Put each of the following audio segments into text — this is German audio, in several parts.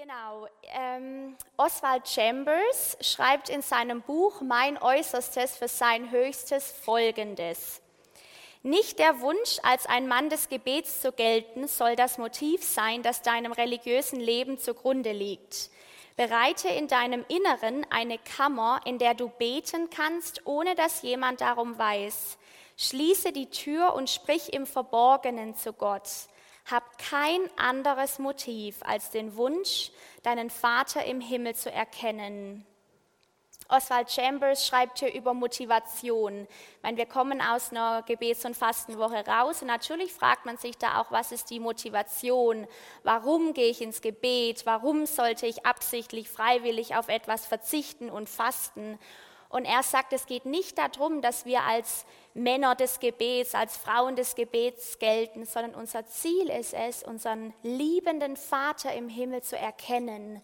Genau. Ähm, Oswald Chambers schreibt in seinem Buch Mein Äußerstes für sein Höchstes Folgendes. Nicht der Wunsch, als ein Mann des Gebets zu gelten, soll das Motiv sein, das deinem religiösen Leben zugrunde liegt. Bereite in deinem Inneren eine Kammer, in der du beten kannst, ohne dass jemand darum weiß. Schließe die Tür und sprich im Verborgenen zu Gott. Hab kein anderes Motiv als den Wunsch, deinen Vater im Himmel zu erkennen. Oswald Chambers schreibt hier über Motivation. Ich meine, wir kommen aus einer Gebets- und Fastenwoche raus und natürlich fragt man sich da auch, was ist die Motivation? Warum gehe ich ins Gebet? Warum sollte ich absichtlich, freiwillig auf etwas verzichten und fasten? Und er sagt, es geht nicht darum, dass wir als Männer des Gebets, als Frauen des Gebets gelten, sondern unser Ziel ist es, unseren liebenden Vater im Himmel zu erkennen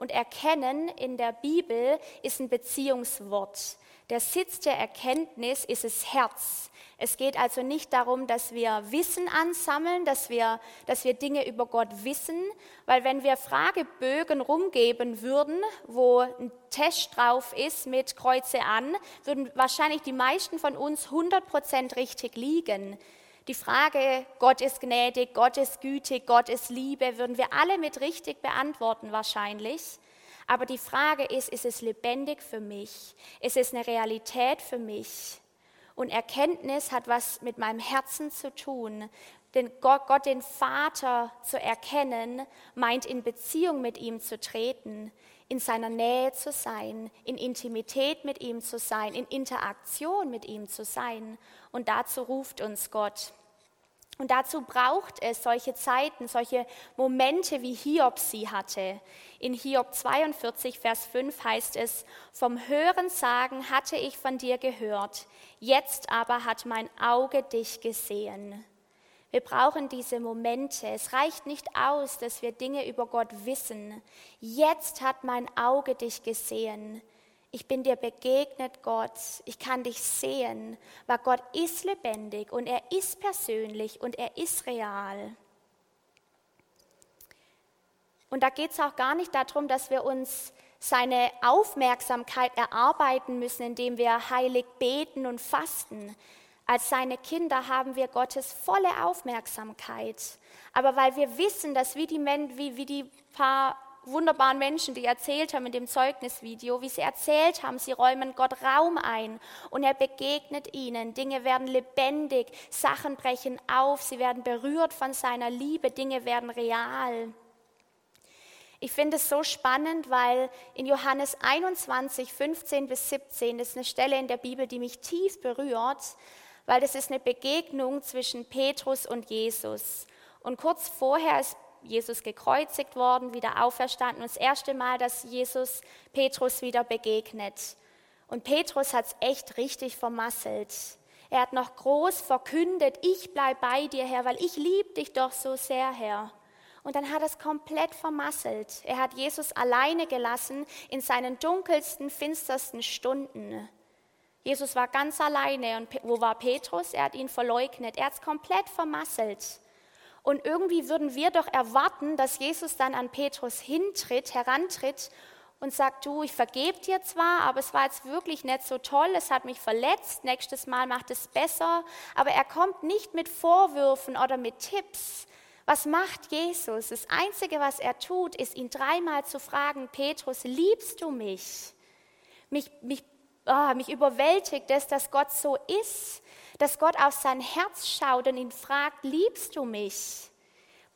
und erkennen in der Bibel ist ein Beziehungswort. Der Sitz der Erkenntnis ist das Herz. Es geht also nicht darum, dass wir Wissen ansammeln, dass wir, dass wir Dinge über Gott wissen, weil wenn wir Fragebögen rumgeben würden, wo ein Test drauf ist mit Kreuze an, würden wahrscheinlich die meisten von uns 100% richtig liegen. Die Frage, Gott ist gnädig, Gott ist gütig, Gott ist Liebe, würden wir alle mit richtig beantworten wahrscheinlich. Aber die Frage ist, ist es lebendig für mich? Ist es eine Realität für mich? Und Erkenntnis hat was mit meinem Herzen zu tun. Denn Gott, Gott, den Vater zu erkennen, meint in Beziehung mit ihm zu treten, in seiner Nähe zu sein, in Intimität mit ihm zu sein, in Interaktion mit ihm zu sein. Und dazu ruft uns Gott. Und dazu braucht es solche Zeiten, solche Momente, wie Hiob sie hatte. In Hiob 42, Vers 5 heißt es, vom Hören sagen hatte ich von dir gehört, jetzt aber hat mein Auge dich gesehen. Wir brauchen diese Momente. Es reicht nicht aus, dass wir Dinge über Gott wissen. Jetzt hat mein Auge dich gesehen ich bin dir begegnet, Gott, ich kann dich sehen, weil Gott ist lebendig und er ist persönlich und er ist real. Und da geht es auch gar nicht darum, dass wir uns seine Aufmerksamkeit erarbeiten müssen, indem wir heilig beten und fasten. Als seine Kinder haben wir Gottes volle Aufmerksamkeit. Aber weil wir wissen, dass wie die, wie, wie die paar wunderbaren Menschen, die erzählt haben in dem Zeugnisvideo, wie sie erzählt haben, sie räumen Gott Raum ein und er begegnet ihnen. Dinge werden lebendig, Sachen brechen auf, sie werden berührt von seiner Liebe, Dinge werden real. Ich finde es so spannend, weil in Johannes 21, 15 bis 17, das ist eine Stelle in der Bibel, die mich tief berührt, weil das ist eine Begegnung zwischen Petrus und Jesus. Und kurz vorher ist Jesus gekreuzigt worden, wieder auferstanden. Und das erste Mal, dass Jesus Petrus wieder begegnet. Und Petrus hat es echt richtig vermasselt. Er hat noch groß verkündet, ich bleib bei dir, Herr, weil ich liebe dich doch so sehr, Herr. Und dann hat er es komplett vermasselt. Er hat Jesus alleine gelassen in seinen dunkelsten, finstersten Stunden. Jesus war ganz alleine und wo war Petrus? Er hat ihn verleugnet. Er hat es komplett vermasselt. Und irgendwie würden wir doch erwarten, dass Jesus dann an Petrus hintritt, herantritt und sagt, du, ich vergebe dir zwar, aber es war jetzt wirklich nicht so toll, es hat mich verletzt, nächstes Mal macht es besser, aber er kommt nicht mit Vorwürfen oder mit Tipps. Was macht Jesus? Das Einzige, was er tut, ist ihn dreimal zu fragen, Petrus, liebst du mich? Mich, mich, oh, mich überwältigt es, dass Gott so ist dass Gott auf sein Herz schaut und ihn fragt, liebst du mich?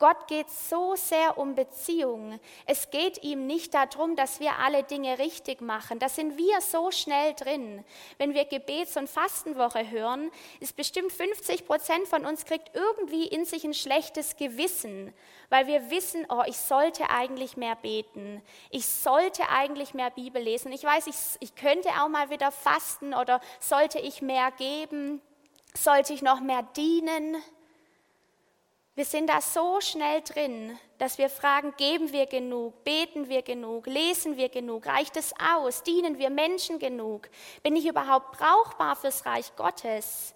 Gott geht so sehr um Beziehung. Es geht ihm nicht darum, dass wir alle Dinge richtig machen. Da sind wir so schnell drin. Wenn wir Gebets- und Fastenwoche hören, ist bestimmt 50 Prozent von uns kriegt irgendwie in sich ein schlechtes Gewissen, weil wir wissen, oh, ich sollte eigentlich mehr beten. Ich sollte eigentlich mehr Bibel lesen. Ich weiß, ich, ich könnte auch mal wieder fasten oder sollte ich mehr geben. Sollte ich noch mehr dienen? Wir sind da so schnell drin, dass wir fragen, geben wir genug, beten wir genug, lesen wir genug, reicht es aus, dienen wir Menschen genug, bin ich überhaupt brauchbar fürs Reich Gottes?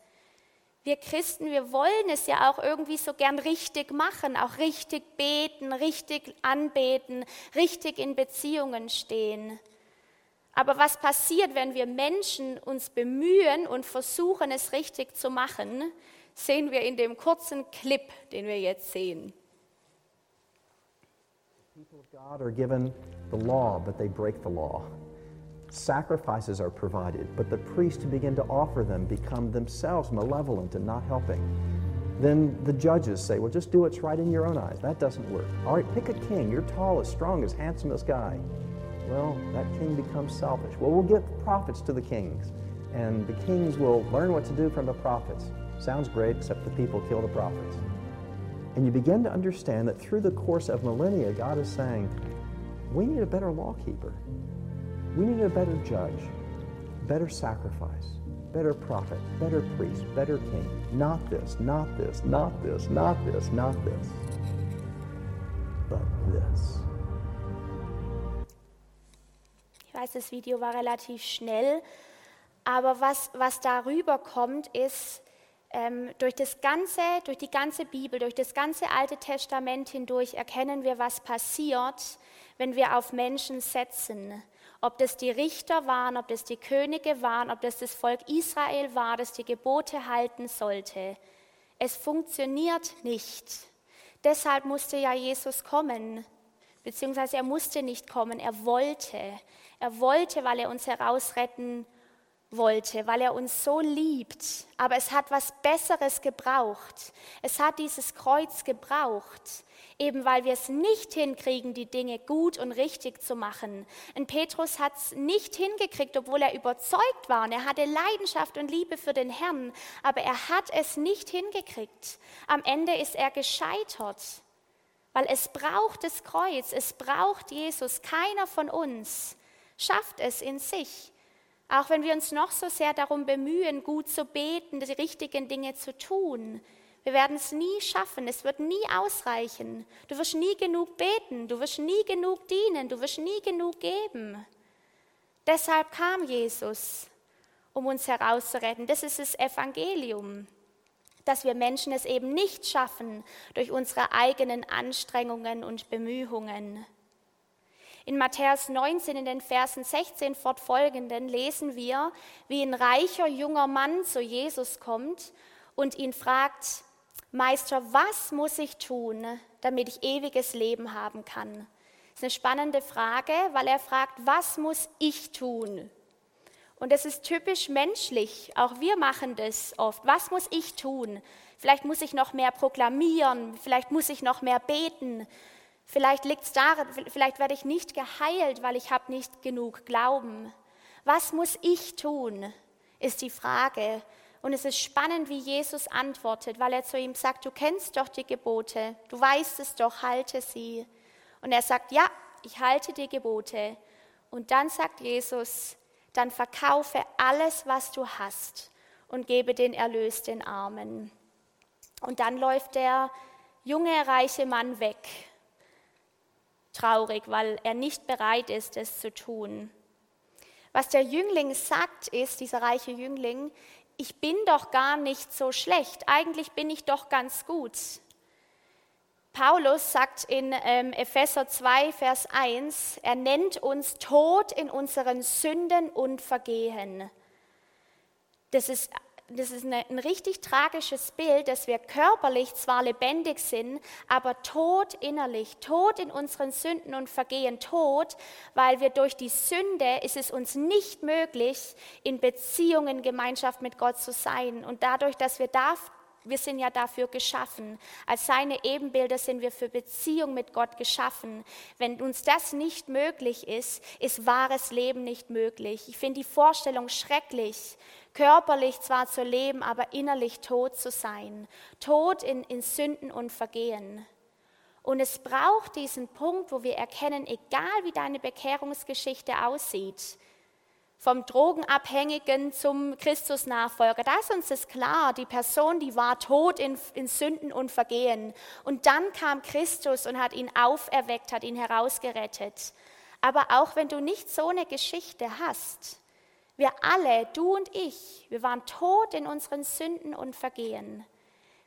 wir Christen, wir wollen es ja auch irgendwie so gern richtig machen, auch richtig beten, richtig anbeten, richtig in Beziehungen stehen. Aber was passiert, wenn wir Menschen uns bemühen und versuchen, es richtig zu machen, sehen wir in dem kurzen Clip, den wir jetzt sehen. People of God are given the law, but they break the law. Sacrifices are provided, but the priests who begin to offer them become themselves malevolent and not helping. Then the judges say, well, just do what's right in your own eyes. That doesn't work. All right, pick a king. You're tall, as strong, as handsome as guy. Well, that king becomes selfish. Well, we'll give prophets to the kings, and the kings will learn what to do from the prophets. Sounds great, except the people kill the prophets. And you begin to understand that through the course of millennia, God is saying, we need a better lawkeeper. We need a better judge, better sacrifice, better prophet, better priest, better king. Not this, not this, not this, not this, not this, but this. Ich weiß, das Video war relativ schnell, aber was, was darüber kommt, ist, ähm, durch, das ganze, durch die ganze Bibel, durch das ganze Alte Testament hindurch erkennen wir, was passiert, wenn wir auf Menschen setzen. Ob das die Richter waren, ob das die Könige waren, ob das das Volk Israel war, das die Gebote halten sollte. Es funktioniert nicht. Deshalb musste ja Jesus kommen, beziehungsweise er musste nicht kommen, er wollte. Er wollte, weil er uns herausretten wollte, weil er uns so liebt. Aber es hat was Besseres gebraucht. Es hat dieses Kreuz gebraucht eben weil wir es nicht hinkriegen, die Dinge gut und richtig zu machen. Und Petrus hat es nicht hingekriegt, obwohl er überzeugt war und er hatte Leidenschaft und Liebe für den Herrn, aber er hat es nicht hingekriegt. Am Ende ist er gescheitert, weil es braucht das Kreuz, es braucht Jesus. Keiner von uns schafft es in sich. Auch wenn wir uns noch so sehr darum bemühen, gut zu beten, die richtigen Dinge zu tun, wir werden es nie schaffen, es wird nie ausreichen. Du wirst nie genug beten, du wirst nie genug dienen, du wirst nie genug geben. Deshalb kam Jesus, um uns herauszuretten. Das ist das Evangelium, dass wir Menschen es eben nicht schaffen durch unsere eigenen Anstrengungen und Bemühungen. In Matthäus 19 in den Versen 16 fortfolgenden lesen wir, wie ein reicher junger Mann zu Jesus kommt und ihn fragt, Meister, was muss ich tun, damit ich ewiges Leben haben kann? Das ist eine spannende Frage, weil er fragt, was muss ich tun? Und das ist typisch menschlich. Auch wir machen das oft. Was muss ich tun? Vielleicht muss ich noch mehr proklamieren, vielleicht muss ich noch mehr beten. Vielleicht liegt es daran, vielleicht werde ich nicht geheilt, weil ich habe nicht genug Glauben. Was muss ich tun? Ist die Frage. Und es ist spannend, wie Jesus antwortet, weil er zu ihm sagt, du kennst doch die Gebote, du weißt es doch, halte sie. Und er sagt, ja, ich halte die Gebote. Und dann sagt Jesus, dann verkaufe alles, was du hast und gebe den Erlös den Armen. Und dann läuft der junge, reiche Mann weg, traurig, weil er nicht bereit ist, es zu tun. Was der Jüngling sagt, ist, dieser reiche Jüngling, ich bin doch gar nicht so schlecht, eigentlich bin ich doch ganz gut. Paulus sagt in ähm, Epheser 2, Vers 1, er nennt uns tot in unseren Sünden und Vergehen. Das ist das ist eine, ein richtig tragisches Bild, dass wir körperlich zwar lebendig sind, aber tot innerlich, tot in unseren Sünden und Vergehen, tot, weil wir durch die Sünde ist es uns nicht möglich, in Beziehungen, Gemeinschaft mit Gott zu sein. Und dadurch, dass wir da, wir sind ja dafür geschaffen. Als seine Ebenbilder sind wir für Beziehung mit Gott geschaffen. Wenn uns das nicht möglich ist, ist wahres Leben nicht möglich. Ich finde die Vorstellung schrecklich, körperlich zwar zu leben, aber innerlich tot zu sein, tot in, in Sünden und Vergehen. Und es braucht diesen Punkt, wo wir erkennen, egal wie deine Bekehrungsgeschichte aussieht, vom Drogenabhängigen zum Christusnachfolger, da ist uns das klar, die Person, die war tot in, in Sünden und Vergehen. Und dann kam Christus und hat ihn auferweckt, hat ihn herausgerettet. Aber auch wenn du nicht so eine Geschichte hast, Wir alle, du und ich, wir waren tot in unseren Sünden und Vergehen,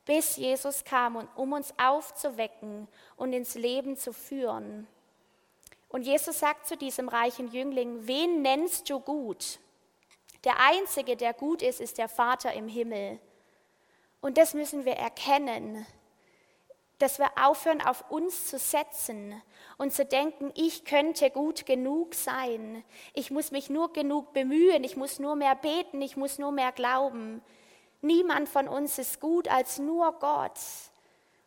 bis Jesus kam, um uns aufzuwecken und ins Leben zu führen. Und Jesus sagt zu diesem reichen Jüngling, wen nennst du gut? Der Einzige, der gut ist, ist der Vater im Himmel. Und das müssen wir erkennen, dass wir aufhören, auf uns zu setzen und zu denken, ich könnte gut genug sein. Ich muss mich nur genug bemühen, ich muss nur mehr beten, ich muss nur mehr glauben. Niemand von uns ist gut als nur Gott.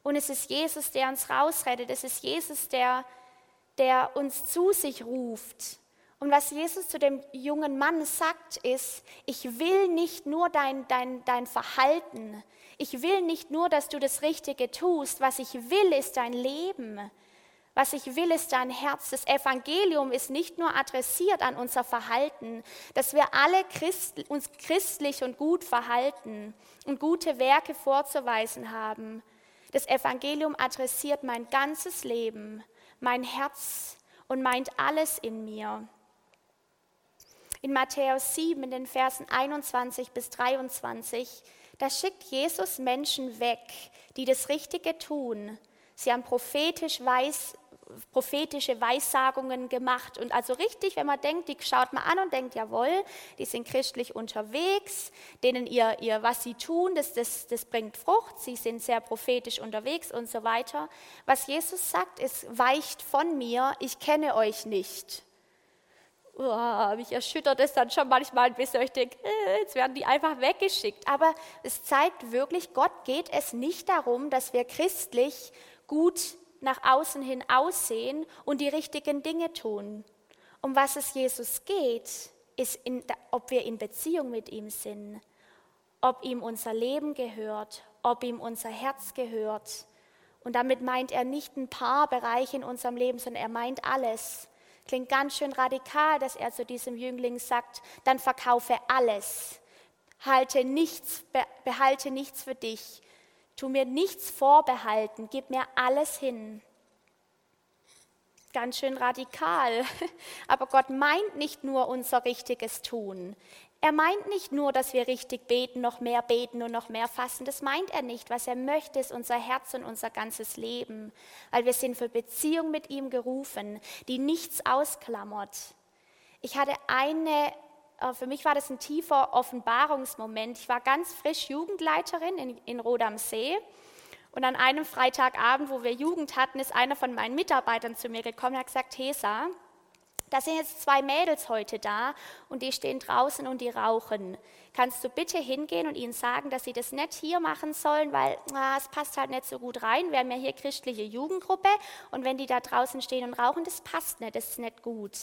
Und es ist Jesus, der uns rausrettet. Es ist Jesus, der der uns zu sich ruft. Und was Jesus zu dem jungen Mann sagt, ist, ich will nicht nur dein, dein, dein Verhalten, ich will nicht nur, dass du das Richtige tust, was ich will, ist dein Leben. Was ich will, ist dein Herz. Das Evangelium ist nicht nur adressiert an unser Verhalten, dass wir alle Christ, uns christlich und gut verhalten und gute Werke vorzuweisen haben. Das Evangelium adressiert mein ganzes Leben mein Herz und meint alles in mir. In Matthäus 7, in den Versen 21 bis 23, da schickt Jesus Menschen weg, die das Richtige tun. Sie haben prophetisch weiß, prophetische Weissagungen gemacht. Und also richtig, wenn man denkt, die schaut man an und denkt, jawohl, die sind christlich unterwegs, denen ihr, ihr was sie tun, das, das, das bringt Frucht, sie sind sehr prophetisch unterwegs und so weiter. Was Jesus sagt, ist, weicht von mir, ich kenne euch nicht. Oh, mich erschüttert es dann schon manchmal ein bisschen. Ich denke, äh, jetzt werden die einfach weggeschickt. Aber es zeigt wirklich, Gott geht es nicht darum, dass wir christlich gut nach außen hin aussehen und die richtigen Dinge tun. Um was es Jesus geht, ist, in, ob wir in Beziehung mit ihm sind, ob ihm unser Leben gehört, ob ihm unser Herz gehört. Und damit meint er nicht ein paar Bereiche in unserem Leben, sondern er meint alles. Klingt ganz schön radikal, dass er zu diesem Jüngling sagt, dann verkaufe alles, halte nichts, behalte nichts für dich, Tu mir nichts vorbehalten, gib mir alles hin. Ganz schön radikal. Aber Gott meint nicht nur unser richtiges Tun. Er meint nicht nur, dass wir richtig beten, noch mehr beten und noch mehr fassen. Das meint er nicht. Was er möchte, ist unser Herz und unser ganzes Leben. Weil wir sind für Beziehung mit ihm gerufen, die nichts ausklammert. Ich hatte eine äh, für mich war das ein tiefer Offenbarungsmoment. Ich war ganz frisch Jugendleiterin in, in Rot am See. Und an einem Freitagabend, wo wir Jugend hatten, ist einer von meinen Mitarbeitern zu mir gekommen und hat gesagt, Hesa, da sind jetzt zwei Mädels heute da und die stehen draußen und die rauchen. Kannst du bitte hingehen und ihnen sagen, dass sie das nicht hier machen sollen, weil na, es passt halt nicht so gut rein. Wir haben ja hier christliche Jugendgruppe und wenn die da draußen stehen und rauchen, das passt nicht, das ist nicht gut.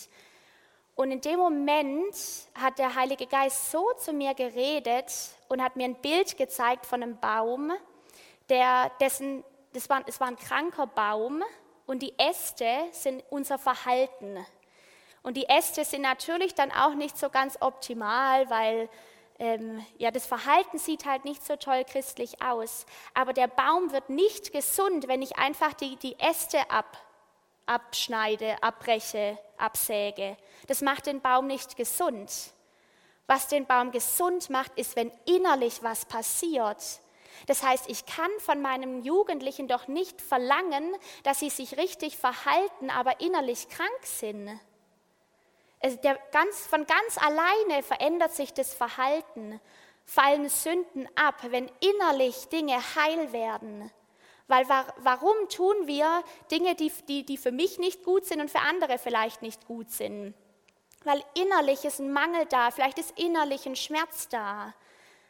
Und in dem Moment hat der Heilige Geist so zu mir geredet und hat mir ein Bild gezeigt von einem Baum, der, dessen, das war, es war ein kranker Baum und die Äste sind unser Verhalten. Und die Äste sind natürlich dann auch nicht so ganz optimal, weil ähm, ja, das Verhalten sieht halt nicht so toll christlich aus. Aber der Baum wird nicht gesund, wenn ich einfach die, die Äste ab, abschneide, abbreche, absäge. Das macht den Baum nicht gesund. Was den Baum gesund macht, ist, wenn innerlich was passiert. Das heißt, ich kann von meinem Jugendlichen doch nicht verlangen, dass sie sich richtig verhalten, aber innerlich krank sind. Der ganz, von ganz alleine verändert sich das Verhalten, fallen Sünden ab, wenn innerlich Dinge heil werden. Weil warum tun wir Dinge, die, die, die für mich nicht gut sind und für andere vielleicht nicht gut sind? Weil innerlich ist ein Mangel da, vielleicht ist innerlich ein Schmerz da.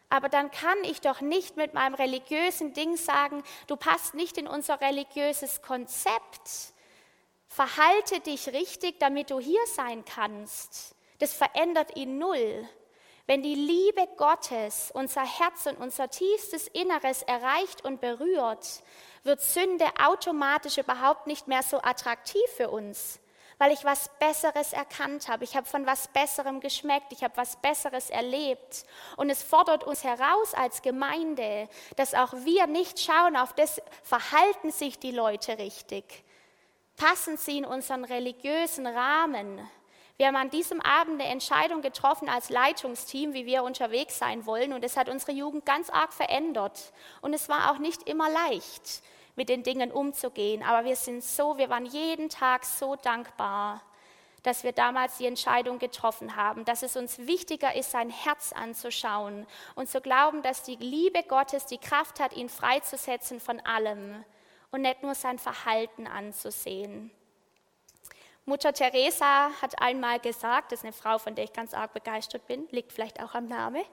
Aber dann kann ich doch nicht mit meinem religiösen Ding sagen, du passt nicht in unser religiöses Konzept. Verhalte dich richtig, damit du hier sein kannst. Das verändert ihn null. Wenn die Liebe Gottes unser Herz und unser tiefstes Inneres erreicht und berührt, wird Sünde automatisch überhaupt nicht mehr so attraktiv für uns, weil ich was Besseres erkannt habe. Ich habe von was Besserem geschmeckt, ich habe was Besseres erlebt. Und es fordert uns heraus als Gemeinde, dass auch wir nicht schauen auf das, verhalten sich die Leute richtig, passen sie in unseren religiösen Rahmen. Wir haben an diesem Abend eine Entscheidung getroffen als Leitungsteam, wie wir unterwegs sein wollen. Und es hat unsere Jugend ganz arg verändert. Und es war auch nicht immer leicht, mit den Dingen umzugehen. Aber wir sind so, wir waren jeden Tag so dankbar, dass wir damals die Entscheidung getroffen haben, dass es uns wichtiger ist, sein Herz anzuschauen und zu glauben, dass die Liebe Gottes die Kraft hat, ihn freizusetzen von allem und nicht nur sein Verhalten anzusehen. Mutter Teresa hat einmal gesagt, das ist eine Frau, von der ich ganz arg begeistert bin, liegt vielleicht auch am Namen.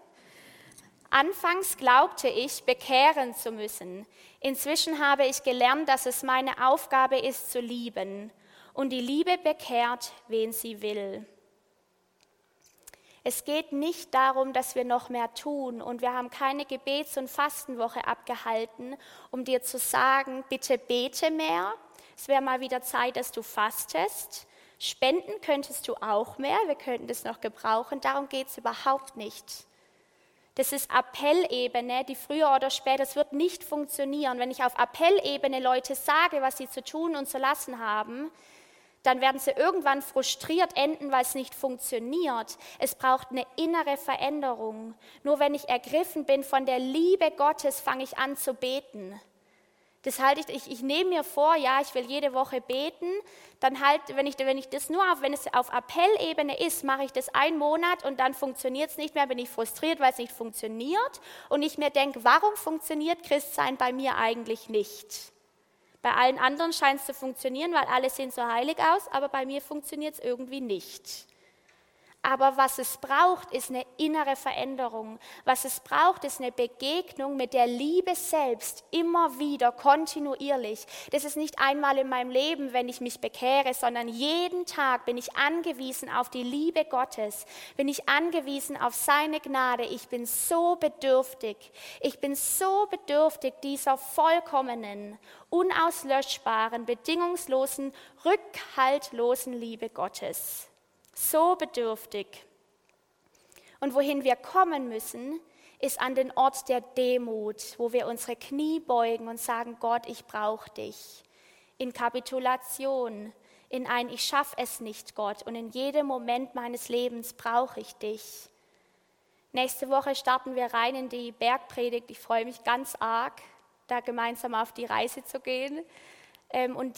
Anfangs glaubte ich, bekehren zu müssen. Inzwischen habe ich gelernt, dass es meine Aufgabe ist, zu lieben und die Liebe bekehrt, wen sie will. Es geht nicht darum, dass wir noch mehr tun und wir haben keine Gebets- und Fastenwoche abgehalten, um dir zu sagen, bitte bete mehr. Es wäre mal wieder Zeit, dass du fastest. Spenden könntest du auch mehr, wir könnten das noch gebrauchen. Darum geht es überhaupt nicht. Das ist Appellebene, die früher oder später, das wird nicht funktionieren. Wenn ich auf Appellebene Leute sage, was sie zu tun und zu lassen haben, dann werden sie irgendwann frustriert enden, weil es nicht funktioniert. Es braucht eine innere Veränderung. Nur wenn ich ergriffen bin von der Liebe Gottes, fange ich an zu beten. Das halte ich, ich, ich nehme mir vor, ja, ich will jede Woche beten, dann halt, wenn ich, wenn ich das nur auf, wenn es auf Appellebene ist, mache ich das einen Monat und dann funktioniert es nicht mehr, bin ich frustriert, weil es nicht funktioniert und ich mir denke, warum funktioniert Christsein bei mir eigentlich nicht? Bei allen anderen scheint es zu funktionieren, weil alle sehen so heilig aus, aber bei mir funktioniert es irgendwie nicht. Aber was es braucht, ist eine innere Veränderung. Was es braucht, ist eine Begegnung mit der Liebe selbst, immer wieder, kontinuierlich. Das ist nicht einmal in meinem Leben, wenn ich mich bekehre, sondern jeden Tag bin ich angewiesen auf die Liebe Gottes, bin ich angewiesen auf seine Gnade. Ich bin so bedürftig. Ich bin so bedürftig dieser vollkommenen, unauslöschbaren, bedingungslosen, rückhaltlosen Liebe Gottes so bedürftig. Und wohin wir kommen müssen, ist an den Ort der Demut, wo wir unsere Knie beugen und sagen, Gott, ich brauche dich. In Kapitulation, in ein Ich schaffe es nicht, Gott, und in jedem Moment meines Lebens brauche ich dich. Nächste Woche starten wir rein in die Bergpredigt. Ich freue mich ganz arg, da gemeinsam auf die Reise zu gehen. Ähm, und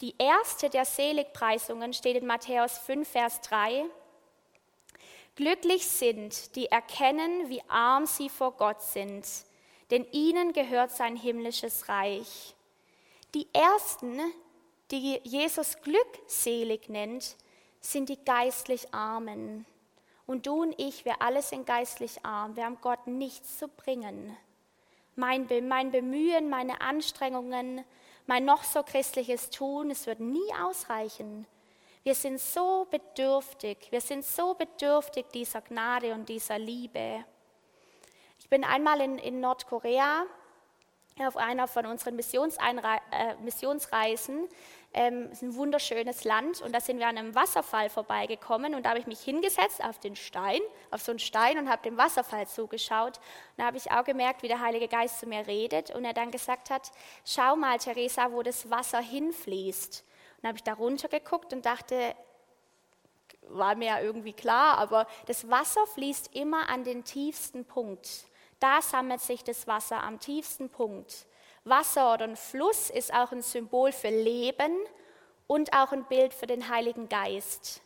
die erste der Seligpreisungen steht in Matthäus 5, Vers 3. Glücklich sind, die erkennen, wie arm sie vor Gott sind, denn ihnen gehört sein himmlisches Reich. Die ersten, die Jesus glückselig nennt, sind die geistlich Armen. Und du und ich, wir alle sind geistlich arm. Wir haben Gott nichts zu bringen. Mein, mein Bemühen, meine Anstrengungen, mein noch so christliches Tun, es wird nie ausreichen. Wir sind so bedürftig, wir sind so bedürftig dieser Gnade und dieser Liebe. Ich bin einmal in, in Nordkorea auf einer von unseren äh, Missionsreisen ähm, es ist ein wunderschönes Land und da sind wir an einem Wasserfall vorbeigekommen und da habe ich mich hingesetzt auf den Stein, auf so einen Stein und habe dem Wasserfall zugeschaut. Und da habe ich auch gemerkt, wie der Heilige Geist zu mir redet und er dann gesagt hat, schau mal, Theresa, wo das Wasser hinfließt. Und habe ich da runtergeguckt und dachte, war mir ja irgendwie klar, aber das Wasser fließt immer an den tiefsten Punkt. Da sammelt sich das Wasser am tiefsten Punkt. Wasser oder ein Fluss ist auch ein Symbol für Leben und auch ein Bild für den Heiligen Geist.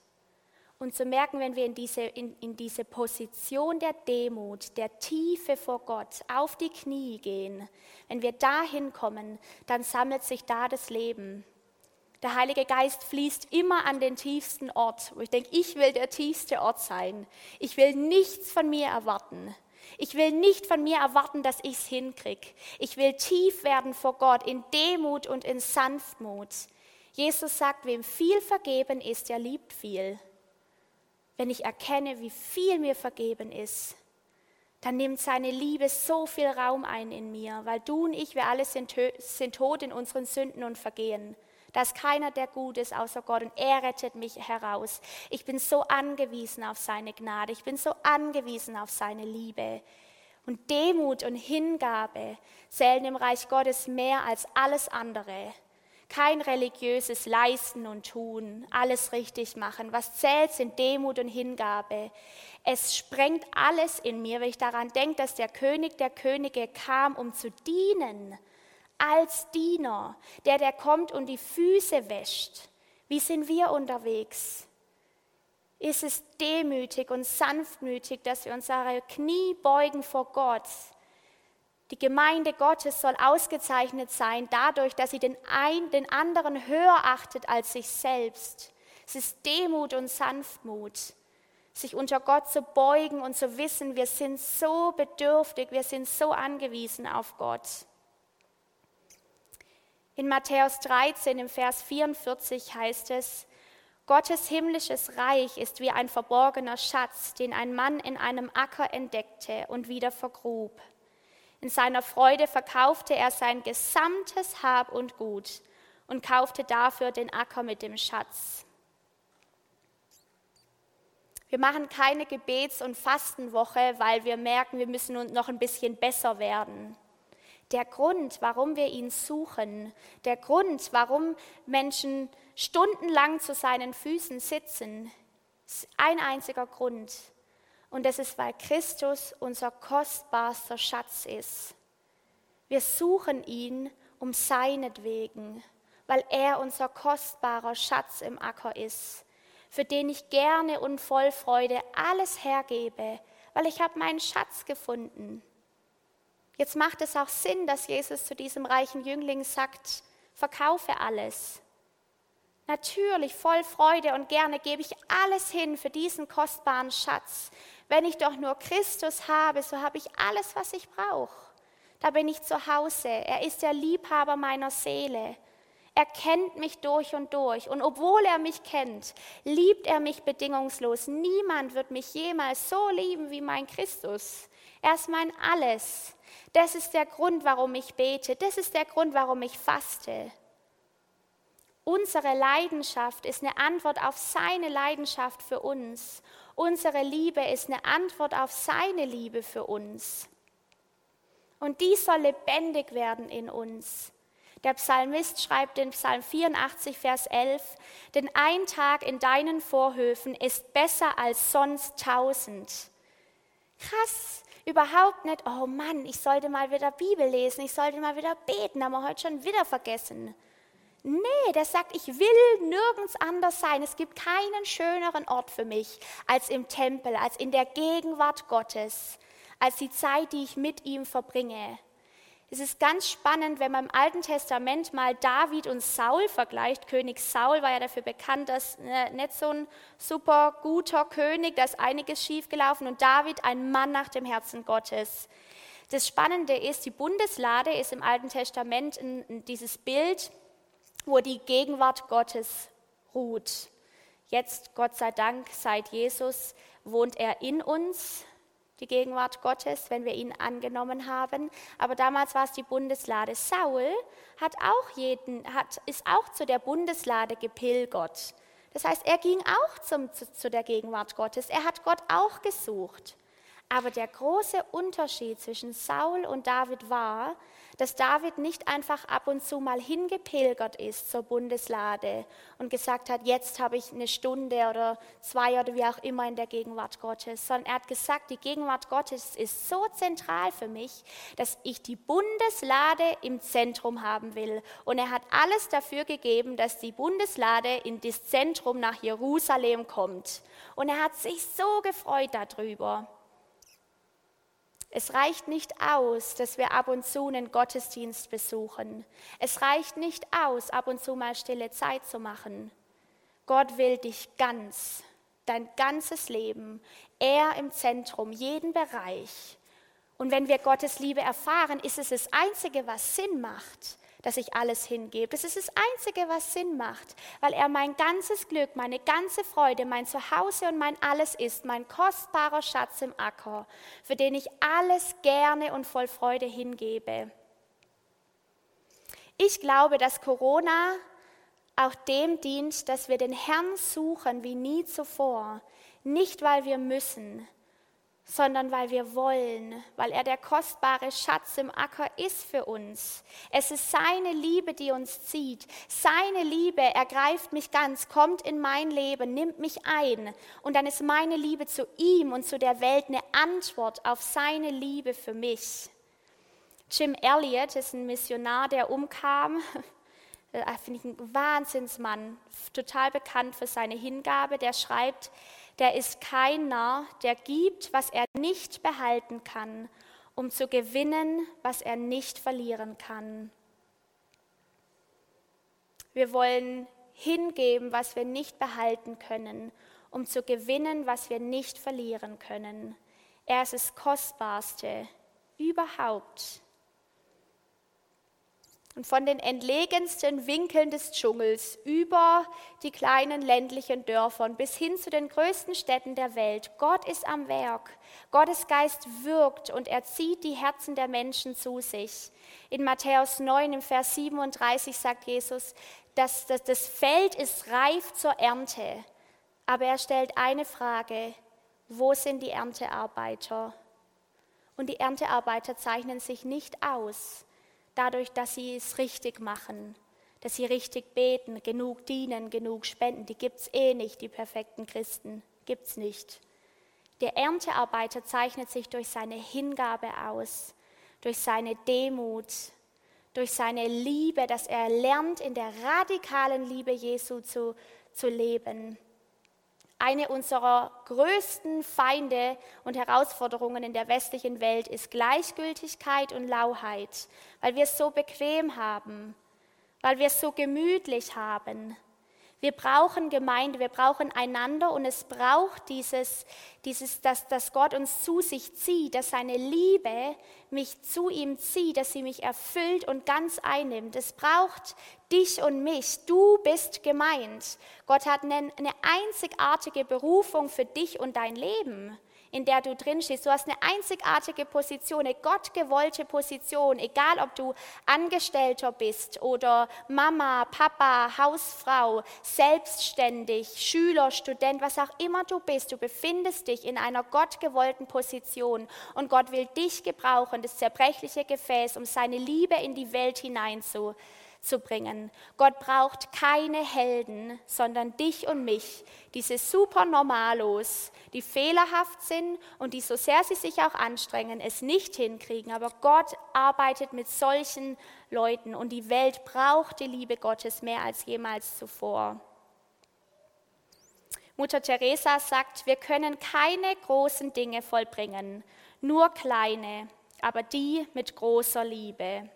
Und zu merken, wenn wir in diese, in, in diese Position der Demut, der Tiefe vor Gott, auf die Knie gehen, wenn wir dahin kommen, dann sammelt sich da das Leben. Der Heilige Geist fließt immer an den tiefsten Ort, wo ich denke, ich will der tiefste Ort sein. Ich will nichts von mir erwarten. Ich will nicht von mir erwarten, dass ich es hinkriege. Ich will tief werden vor Gott in Demut und in Sanftmut. Jesus sagt, wem viel vergeben ist, der liebt viel. Wenn ich erkenne, wie viel mir vergeben ist, dann nimmt seine Liebe so viel Raum ein in mir, weil du und ich, wir alle sind, sind tot in unseren Sünden und Vergehen. Da ist keiner, der gut ist, außer Gott und er rettet mich heraus. Ich bin so angewiesen auf seine Gnade. Ich bin so angewiesen auf seine Liebe. Und Demut und Hingabe zählen im Reich Gottes mehr als alles andere. Kein religiöses Leisten und Tun, alles richtig machen. Was zählt, sind Demut und Hingabe. Es sprengt alles in mir, wenn ich daran denke, dass der König der Könige kam, um zu dienen. Als Diener, der, der kommt und die Füße wäscht. Wie sind wir unterwegs? Ist es demütig und sanftmütig, dass wir unsere Knie beugen vor Gott? Die Gemeinde Gottes soll ausgezeichnet sein dadurch, dass sie den, ein, den anderen höher achtet als sich selbst. Es ist Demut und Sanftmut, sich unter Gott zu beugen und zu wissen, wir sind so bedürftig, wir sind so angewiesen auf Gott. In Matthäus 13 im Vers 44 heißt es, Gottes himmlisches Reich ist wie ein verborgener Schatz, den ein Mann in einem Acker entdeckte und wieder vergrub. In seiner Freude verkaufte er sein gesamtes Hab und Gut und kaufte dafür den Acker mit dem Schatz. Wir machen keine Gebets- und Fastenwoche, weil wir merken, wir müssen noch ein bisschen besser werden. Der Grund, warum wir ihn suchen, der Grund, warum Menschen stundenlang zu seinen Füßen sitzen, ist ein einziger Grund. Und das ist, weil Christus unser kostbarster Schatz ist. Wir suchen ihn um seinetwegen, weil er unser kostbarer Schatz im Acker ist, für den ich gerne und voll Freude alles hergebe, weil ich habe meinen Schatz gefunden. Jetzt macht es auch Sinn, dass Jesus zu diesem reichen Jüngling sagt, verkaufe alles. Natürlich, voll Freude und gerne gebe ich alles hin für diesen kostbaren Schatz, wenn ich doch nur Christus habe, so habe ich alles, was ich brauche. Da bin ich zu Hause. Er ist der Liebhaber meiner Seele. Er kennt mich durch und durch. Und obwohl er mich kennt, liebt er mich bedingungslos. Niemand wird mich jemals so lieben wie mein Christus. Er ist mein Alles. Das ist der Grund, warum ich bete. Das ist der Grund, warum ich faste. Unsere Leidenschaft ist eine Antwort auf seine Leidenschaft für uns. Unsere Liebe ist eine Antwort auf seine Liebe für uns. Und die soll lebendig werden in uns. Der Psalmist schreibt in Psalm 84, Vers 11, denn ein Tag in deinen Vorhöfen ist besser als sonst tausend. Krass, überhaupt nicht, oh Mann, ich sollte mal wieder Bibel lesen, ich sollte mal wieder beten, haben wir heute schon wieder vergessen. Nee, der sagt, ich will nirgends anders sein. Es gibt keinen schöneren Ort für mich als im Tempel, als in der Gegenwart Gottes, als die Zeit, die ich mit ihm verbringe. Es ist ganz spannend, wenn man im Alten Testament mal David und Saul vergleicht. König Saul war ja dafür bekannt, dass äh, nicht so ein super guter König, da ist einiges schiefgelaufen und David ein Mann nach dem Herzen Gottes. Das Spannende ist, die Bundeslade ist im Alten Testament dieses Bild, wo die Gegenwart Gottes ruht. Jetzt, Gott sei Dank, seit Jesus wohnt er in uns, die Gegenwart Gottes, wenn wir ihn angenommen haben. Aber damals war es die Bundeslade. Saul hat auch jeden, hat, ist auch zu der Bundeslade gepilgert. Das heißt, er ging auch zum, zu, zu der Gegenwart Gottes. Er hat Gott auch gesucht. Aber der große Unterschied zwischen Saul und David war, dass David nicht einfach ab und zu mal hingepilgert ist zur Bundeslade und gesagt hat, jetzt habe ich eine Stunde oder zwei oder wie auch immer in der Gegenwart Gottes, sondern er hat gesagt, die Gegenwart Gottes ist so zentral für mich, dass ich die Bundeslade im Zentrum haben will. Und er hat alles dafür gegeben, dass die Bundeslade in das Zentrum nach Jerusalem kommt. Und er hat sich so gefreut darüber. Es reicht nicht aus, dass wir ab und zu einen Gottesdienst besuchen. Es reicht nicht aus, ab und zu mal stille Zeit zu machen. Gott will dich ganz, dein ganzes Leben, er im Zentrum, jeden Bereich. Und wenn wir Gottes Liebe erfahren, ist es das Einzige, was Sinn macht dass ich alles hingebe. Das ist das Einzige, was Sinn macht, weil er mein ganzes Glück, meine ganze Freude, mein Zuhause und mein Alles ist, mein kostbarer Schatz im Acker, für den ich alles gerne und voll Freude hingebe. Ich glaube, dass Corona auch dem dient, dass wir den Herrn suchen wie nie zuvor, nicht weil wir müssen, sondern weil wir wollen, weil er der kostbare Schatz im Acker ist für uns. Es ist seine Liebe, die uns zieht. Seine Liebe ergreift mich ganz, kommt in mein Leben, nimmt mich ein. Und dann ist meine Liebe zu ihm und zu der Welt eine Antwort auf seine Liebe für mich. Jim Elliot ist ein Missionar, der umkam. Äh, finde ich ein Wahnsinnsmann, total bekannt für seine Hingabe. Der schreibt, der ist keiner, der gibt, was er nicht behalten kann, um zu gewinnen, was er nicht verlieren kann. Wir wollen hingeben, was wir nicht behalten können, um zu gewinnen, was wir nicht verlieren können. Er ist das Kostbarste überhaupt. Und von den entlegensten Winkeln des Dschungels über die kleinen ländlichen Dörfern bis hin zu den größten Städten der Welt. Gott ist am Werk. Gottes Geist wirkt und er zieht die Herzen der Menschen zu sich. In Matthäus 9 im Vers 37 sagt Jesus, dass das Feld ist reif zur Ernte. Aber er stellt eine Frage, wo sind die Erntearbeiter? Und die Erntearbeiter zeichnen sich nicht aus dadurch, dass sie es richtig machen, dass sie richtig beten, genug dienen, genug spenden. Die gibt es eh nicht, die perfekten Christen. Gibt es nicht. Der Erntearbeiter zeichnet sich durch seine Hingabe aus, durch seine Demut, durch seine Liebe, dass er lernt, in der radikalen Liebe Jesu zu, zu leben. Eine unserer größten Feinde und Herausforderungen in der westlichen Welt ist Gleichgültigkeit und Lauheit, weil wir es so bequem haben, weil wir es so gemütlich haben, wir brauchen Gemeinde, wir brauchen einander und es braucht dieses, dieses dass, dass Gott uns zu sich zieht, dass seine Liebe mich zu ihm zieht, dass sie mich erfüllt und ganz einnimmt. Es braucht dich und mich. Du bist gemeint. Gott hat eine, eine einzigartige Berufung für dich und dein Leben in der du drin stehst. Du hast eine einzigartige Position, eine gottgewollte Position, egal ob du Angestellter bist oder Mama, Papa, Hausfrau, selbstständig, Schüler, Student, was auch immer du bist. Du befindest dich in einer gottgewollten Position und Gott will dich gebrauchen, das zerbrechliche Gefäß, um seine Liebe in die Welt hineinzubringen zu bringen. Gott braucht keine Helden, sondern dich und mich, diese Supernormalos, die fehlerhaft sind und die so sehr sie sich auch anstrengen, es nicht hinkriegen. Aber Gott arbeitet mit solchen Leuten und die Welt braucht die Liebe Gottes mehr als jemals zuvor. Mutter Teresa sagt, wir können keine großen Dinge vollbringen, nur kleine, aber die mit großer Liebe.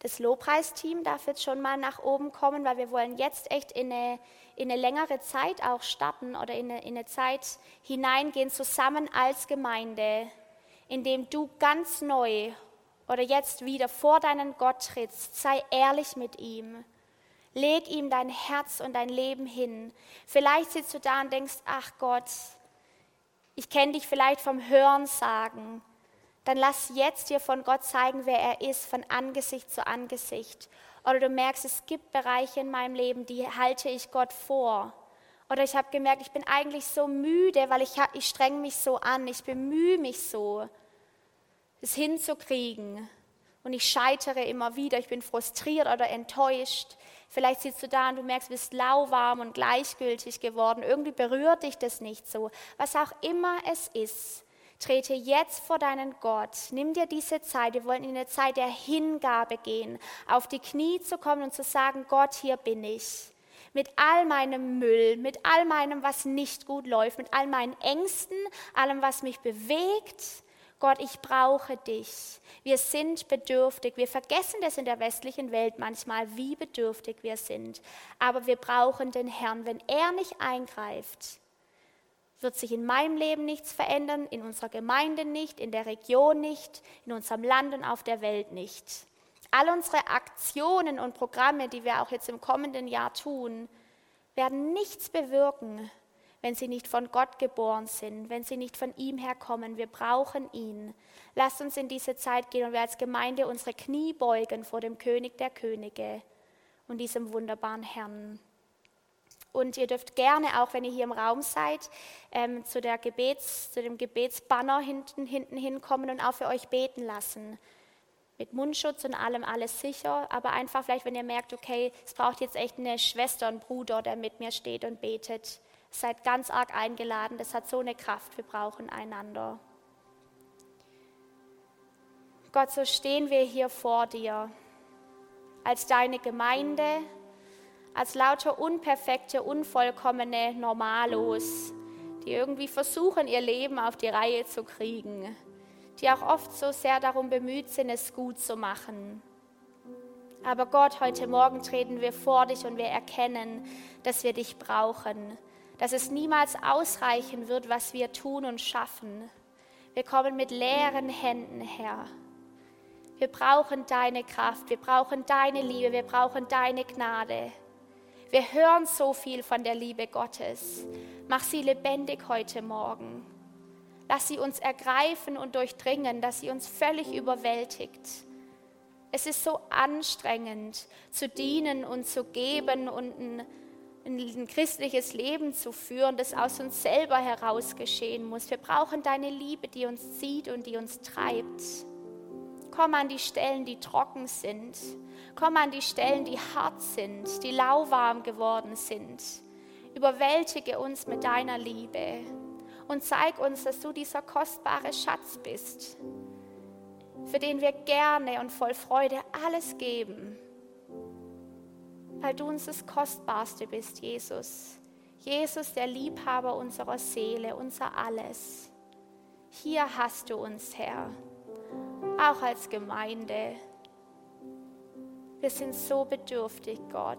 Das Lobpreisteam darf jetzt schon mal nach oben kommen, weil wir wollen jetzt echt in eine, in eine längere Zeit auch starten oder in eine, in eine Zeit hineingehen zusammen als Gemeinde, indem du ganz neu oder jetzt wieder vor deinen Gott trittst. Sei ehrlich mit ihm. Leg ihm dein Herz und dein Leben hin. Vielleicht sitzt du da und denkst, ach Gott, ich kenne dich vielleicht vom Hören sagen dann lass jetzt dir von Gott zeigen, wer er ist, von Angesicht zu Angesicht. Oder du merkst, es gibt Bereiche in meinem Leben, die halte ich Gott vor. Oder ich habe gemerkt, ich bin eigentlich so müde, weil ich, ich strenge mich so an, ich bemühe mich so, es hinzukriegen. Und ich scheitere immer wieder, ich bin frustriert oder enttäuscht. Vielleicht sitzt du da und du merkst, du bist lauwarm und gleichgültig geworden. Irgendwie berührt dich das nicht so. Was auch immer es ist. Trete jetzt vor deinen Gott. Nimm dir diese Zeit. Wir wollen in eine Zeit der Hingabe gehen, auf die Knie zu kommen und zu sagen, Gott, hier bin ich. Mit all meinem Müll, mit all meinem, was nicht gut läuft, mit all meinen Ängsten, allem, was mich bewegt. Gott, ich brauche dich. Wir sind bedürftig. Wir vergessen das in der westlichen Welt manchmal, wie bedürftig wir sind. Aber wir brauchen den Herrn. Wenn er nicht eingreift, wird sich in meinem Leben nichts verändern, in unserer Gemeinde nicht, in der Region nicht, in unserem Land und auf der Welt nicht. All unsere Aktionen und Programme, die wir auch jetzt im kommenden Jahr tun, werden nichts bewirken, wenn sie nicht von Gott geboren sind, wenn sie nicht von ihm herkommen. Wir brauchen ihn. Lasst uns in diese Zeit gehen und wir als Gemeinde unsere Knie beugen vor dem König der Könige und diesem wunderbaren Herrn. Und ihr dürft gerne auch, wenn ihr hier im Raum seid, ähm, zu, der Gebets, zu dem Gebetsbanner hinten, hinten hinkommen und auch für euch beten lassen. Mit Mundschutz und allem alles sicher, aber einfach vielleicht, wenn ihr merkt, okay, es braucht jetzt echt eine Schwester, einen Bruder, der mit mir steht und betet. Seid ganz arg eingeladen, das hat so eine Kraft, wir brauchen einander. Gott, so stehen wir hier vor dir als deine Gemeinde, als lauter unperfekte, unvollkommene Normalos, die irgendwie versuchen, ihr Leben auf die Reihe zu kriegen, die auch oft so sehr darum bemüht sind, es gut zu machen. Aber Gott, heute Morgen treten wir vor dich und wir erkennen, dass wir dich brauchen, dass es niemals ausreichen wird, was wir tun und schaffen. Wir kommen mit leeren Händen her. Wir brauchen deine Kraft, wir brauchen deine Liebe, wir brauchen deine Gnade. Wir hören so viel von der Liebe Gottes. Mach sie lebendig heute Morgen. Lass sie uns ergreifen und durchdringen, dass sie uns völlig überwältigt. Es ist so anstrengend zu dienen und zu geben und ein, ein christliches Leben zu führen, das aus uns selber heraus geschehen muss. Wir brauchen deine Liebe, die uns zieht und die uns treibt. Komm an die Stellen, die trocken sind. Komm an die Stellen, die hart sind, die lauwarm geworden sind. Überwältige uns mit deiner Liebe und zeig uns, dass du dieser kostbare Schatz bist, für den wir gerne und voll Freude alles geben, weil du uns das Kostbarste bist, Jesus. Jesus, der Liebhaber unserer Seele, unser Alles. Hier hast du uns, Herr auch als Gemeinde. Wir sind so bedürftig, Gott.